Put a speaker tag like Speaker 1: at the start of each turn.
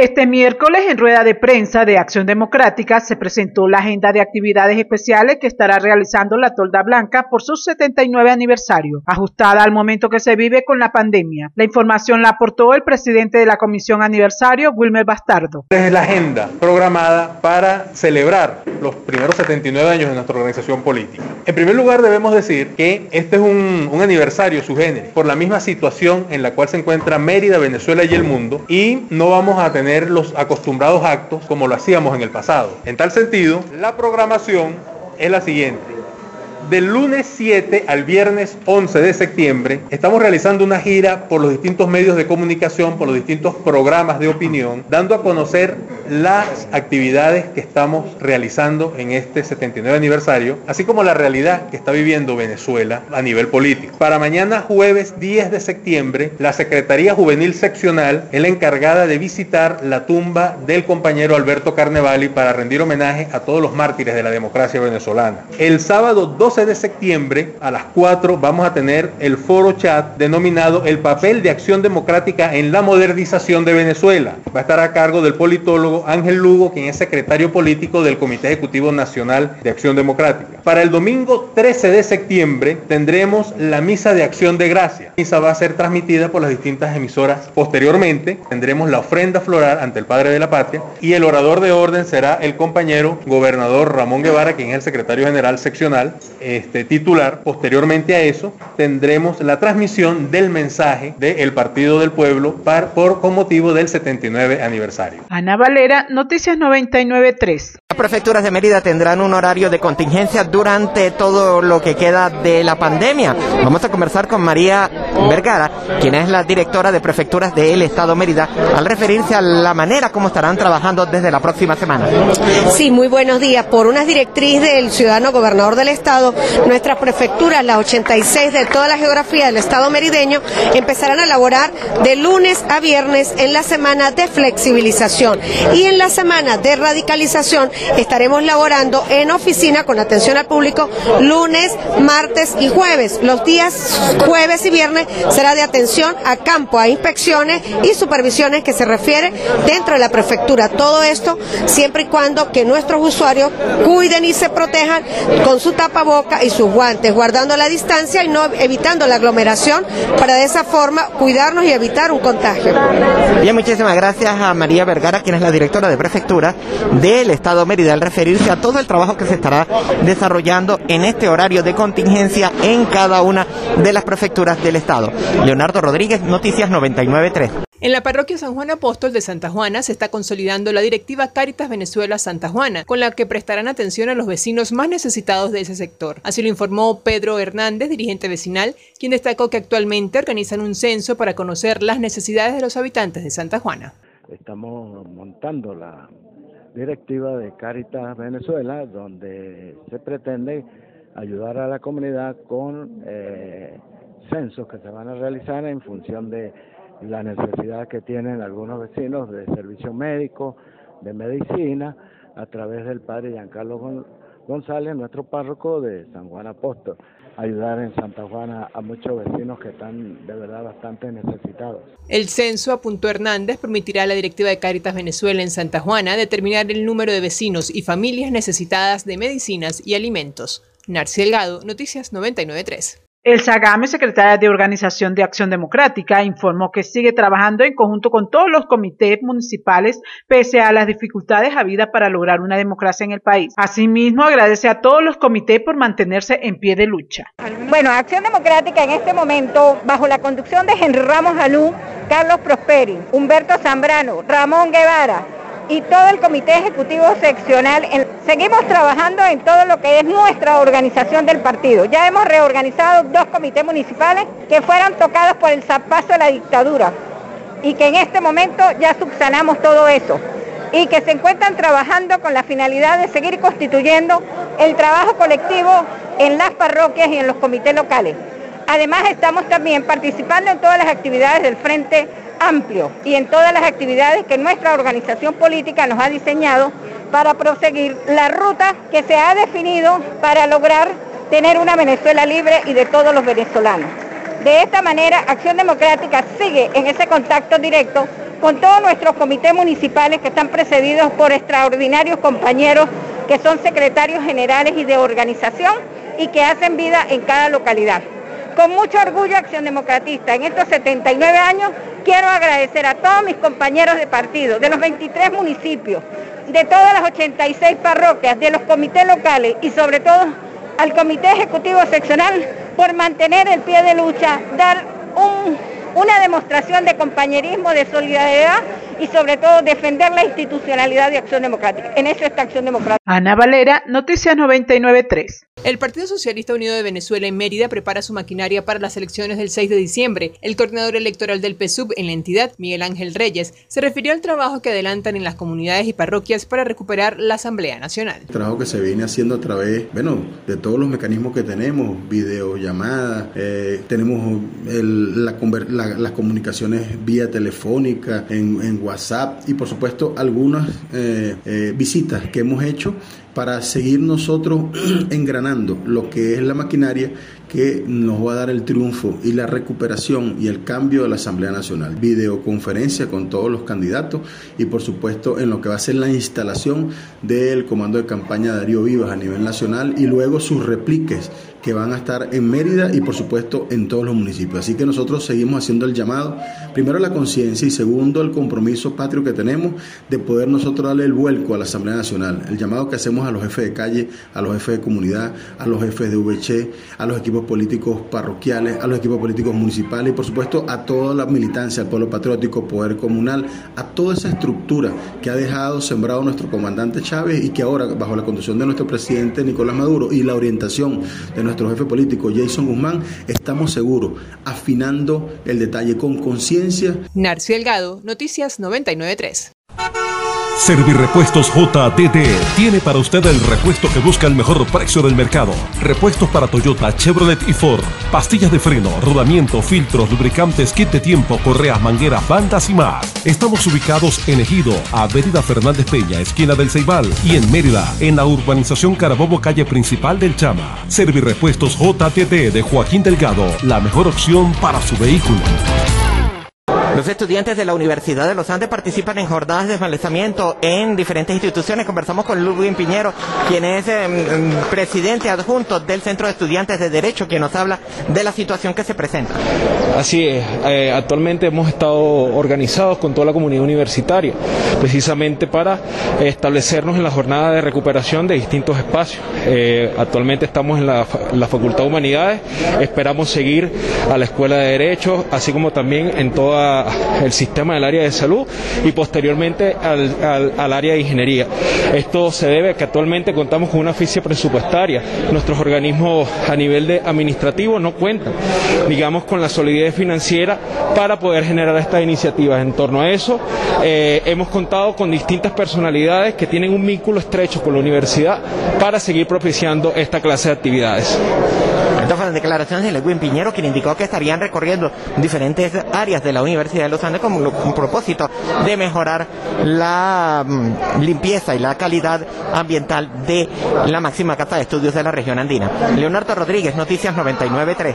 Speaker 1: Este miércoles, en rueda de prensa de Acción Democrática, se presentó la agenda de actividades especiales que estará realizando la Tolda Blanca por su 79 aniversario, ajustada al momento que se vive con la pandemia. La información la aportó el presidente de la Comisión Aniversario, Wilmer Bastardo.
Speaker 2: Es la agenda programada para celebrar los primeros 79 años de nuestra organización política. En primer lugar, debemos decir que este es un, un aniversario su género, por la misma situación en la cual se encuentra Mérida, Venezuela y el mundo, y no vamos a tener los acostumbrados actos como lo hacíamos en el pasado. En tal sentido, la programación es la siguiente. Del lunes 7 al viernes 11 de septiembre estamos realizando una gira por los distintos medios de comunicación, por los distintos programas de opinión, dando a conocer las actividades que estamos realizando en este 79 aniversario, así como la realidad que está viviendo Venezuela a nivel político. Para mañana jueves 10 de septiembre, la Secretaría Juvenil Seccional es la encargada de visitar la tumba del compañero Alberto Carnevali para rendir homenaje a todos los mártires de la democracia venezolana. El sábado 12 de septiembre a las 4 vamos a tener el foro chat denominado El papel de acción democrática en la modernización de Venezuela. Va a estar a cargo del politólogo Ángel Lugo, quien es secretario político del Comité Ejecutivo Nacional de Acción Democrática. Para el domingo 13 de septiembre tendremos la misa de acción de gracia. La misa va a ser transmitida por las distintas emisoras. Posteriormente tendremos la ofrenda floral ante el Padre de la Patria y el orador de orden será el compañero gobernador Ramón Guevara, quien es el secretario general seccional este, titular. Posteriormente a eso tendremos la transmisión del mensaje del Partido del Pueblo por, con motivo del 79 aniversario.
Speaker 1: Ana Valera, Noticias 99.3.
Speaker 3: Las prefecturas de Mérida tendrán un horario de contingencia durante todo lo que queda de la pandemia. Vamos a conversar con María Vergara, quien es la directora de prefecturas del Estado Mérida, al referirse a la manera como estarán trabajando desde la próxima semana.
Speaker 4: Sí, muy buenos días. Por unas directrices del ciudadano gobernador del Estado, nuestras prefecturas, las 86 de toda la geografía del Estado merideño, empezarán a elaborar de lunes a viernes en la semana de flexibilización y en la semana de radicalización estaremos laborando en oficina con atención al público lunes, martes y jueves. Los días jueves y viernes será de atención a campo, a inspecciones y supervisiones que se refiere dentro de la prefectura. Todo esto siempre y cuando que nuestros usuarios cuiden y se protejan con su tapaboca y sus guantes, guardando la distancia y no evitando la aglomeración para de esa forma cuidarnos y evitar un contagio.
Speaker 3: Bien, muchísimas gracias a María Vergara, quien es la directora de prefectura del Estado Mérida, al referirse a todo el trabajo que se estará desarrollando en este horario de contingencia en cada una de las prefecturas del Estado. Leonardo Rodríguez, Noticias 993.
Speaker 5: En la parroquia San Juan Apóstol de Santa Juana se está consolidando la directiva Caritas Venezuela Santa Juana, con la que prestarán atención a los vecinos más necesitados de ese sector. Así lo informó Pedro Hernández, dirigente vecinal, quien destacó que actualmente organizan un censo para conocer las necesidades de los habitantes de Santa Juana.
Speaker 6: Estamos montando la directiva de Caritas Venezuela, donde se pretende ayudar a la comunidad con eh, censos que se van a realizar en función de la necesidad que tienen algunos vecinos de servicio médico, de medicina, a través del padre Giancarlo González, nuestro párroco de San Juan Apóstol, ayudar en Santa Juana a muchos vecinos que están de verdad bastante necesitados.
Speaker 5: El censo, apuntó Hernández, permitirá a la directiva de Caritas Venezuela en Santa Juana determinar el número de vecinos y familias necesitadas de medicinas y alimentos. Narci Delgado, Noticias 993.
Speaker 1: El SAGAME, secretaria de Organización de Acción Democrática, informó que sigue trabajando en conjunto con todos los comités municipales pese a las dificultades habidas para lograr una democracia en el país. Asimismo, agradece a todos los comités por mantenerse en pie de lucha.
Speaker 7: Bueno, Acción Democrática en este momento, bajo la conducción de Henry Ramos Alú, Carlos Prosperi, Humberto Zambrano, Ramón Guevara, y todo el Comité Ejecutivo Seccional. seguimos trabajando en todo lo que es nuestra organización del partido. Ya hemos reorganizado dos comités municipales que fueron tocados por el zapazo de la dictadura y que en este momento ya subsanamos todo eso y que se encuentran trabajando con la finalidad de seguir constituyendo el trabajo colectivo en las parroquias y en los comités locales. Además estamos también participando en todas las actividades del Frente amplio y en todas las actividades que nuestra organización política nos ha diseñado para proseguir la ruta que se ha definido para lograr tener una Venezuela libre y de todos los venezolanos. De esta manera, Acción Democrática sigue en ese contacto directo con todos nuestros comités municipales que están precedidos por extraordinarios compañeros que son secretarios generales y de organización y que hacen vida en cada localidad. Con mucho orgullo Acción Democratista, en estos 79 años quiero agradecer a todos mis compañeros de partido, de los 23 municipios, de todas las 86 parroquias, de los comités locales y sobre todo al Comité Ejecutivo Seccional por mantener el pie de lucha, dar una demostración de compañerismo, de solidaridad y sobre todo defender la institucionalidad de Acción Democrática. En eso está Acción Democrática.
Speaker 1: Ana Valera, Noticias 993.
Speaker 5: El Partido Socialista Unido de Venezuela en Mérida prepara su maquinaria para las elecciones del 6 de diciembre. El coordinador electoral del PSUV en la entidad, Miguel Ángel Reyes, se refirió al trabajo que adelantan en las comunidades y parroquias para recuperar la Asamblea Nacional.
Speaker 8: El trabajo que se viene haciendo a través, bueno, de todos los mecanismos que tenemos, videollamadas, eh, tenemos las comunicaciones vía telefónica, en, en WhatsApp y por supuesto algunas eh, eh, visitas que hemos hecho para seguir nosotros engranando lo que es la maquinaria que nos va a dar el triunfo y la recuperación y el cambio de la Asamblea Nacional. Videoconferencia con todos los candidatos y por supuesto en lo que va a ser la instalación del comando de campaña Darío Vivas a nivel nacional y luego sus repliques que van a estar en Mérida y por supuesto en todos los municipios. Así que nosotros seguimos haciendo el llamado, primero la conciencia y segundo el compromiso patrio que tenemos de poder nosotros darle el vuelco a la Asamblea Nacional. El llamado que hacemos a los jefes de calle, a los jefes de comunidad, a los jefes de VC, a los equipos políticos parroquiales, a los equipos políticos municipales y por supuesto a toda la militancia, al pueblo patriótico, poder comunal, a toda esa estructura que ha dejado sembrado nuestro comandante Chávez y que ahora bajo la conducción de nuestro presidente Nicolás Maduro y la orientación de nuestro jefe político Jason Guzmán, estamos seguros, afinando el detalle con conciencia.
Speaker 5: Narcio Delgado, Noticias 993.
Speaker 9: Servirepuestos JDD tiene para usted el repuesto que busca el mejor precio del mercado. Repuestos para Toyota, Chevrolet y Ford. Pastillas de freno, rodamiento, filtros, lubricantes, kit de tiempo, correas, mangueras, bandas y más. Estamos ubicados en Ejido, Avenida Fernández Peña, esquina del Ceibal. Y en Mérida, en la urbanización Carabobo, calle principal del Chama. Servirepuestos JDD de Joaquín Delgado, la mejor opción para su vehículo.
Speaker 3: Los estudiantes de la Universidad de los Andes participan en jornadas de desmalezamiento en diferentes instituciones. Conversamos con Ludwig Piñero, quien es em, presidente adjunto del Centro de Estudiantes de Derecho, quien nos habla de la situación que se presenta.
Speaker 10: Así es, eh, actualmente hemos estado organizados con toda la comunidad universitaria, precisamente para establecernos en la jornada de recuperación de distintos espacios. Eh, actualmente estamos en la, la Facultad de Humanidades, esperamos seguir a la Escuela de Derecho, así como también en toda el sistema del área de salud y posteriormente al, al, área de ingeniería. Esto se debe a que actualmente contamos con una oficia presupuestaria. Nuestros organismos a nivel de administrativo no cuentan, digamos, con la solidez financiera para poder generar estas iniciativas. En torno a eso, eh, hemos contado con distintas personalidades que tienen un vínculo estrecho con la universidad para seguir propiciando esta clase de actividades.
Speaker 3: Estas fueron declaraciones de Lewin Piñero, quien indicó que estarían recorriendo diferentes áreas de la Universidad de los Andes con un propósito de mejorar la mm, limpieza y la calidad ambiental de la máxima casa de estudios de la región andina. Leonardo Rodríguez, Noticias 99.3.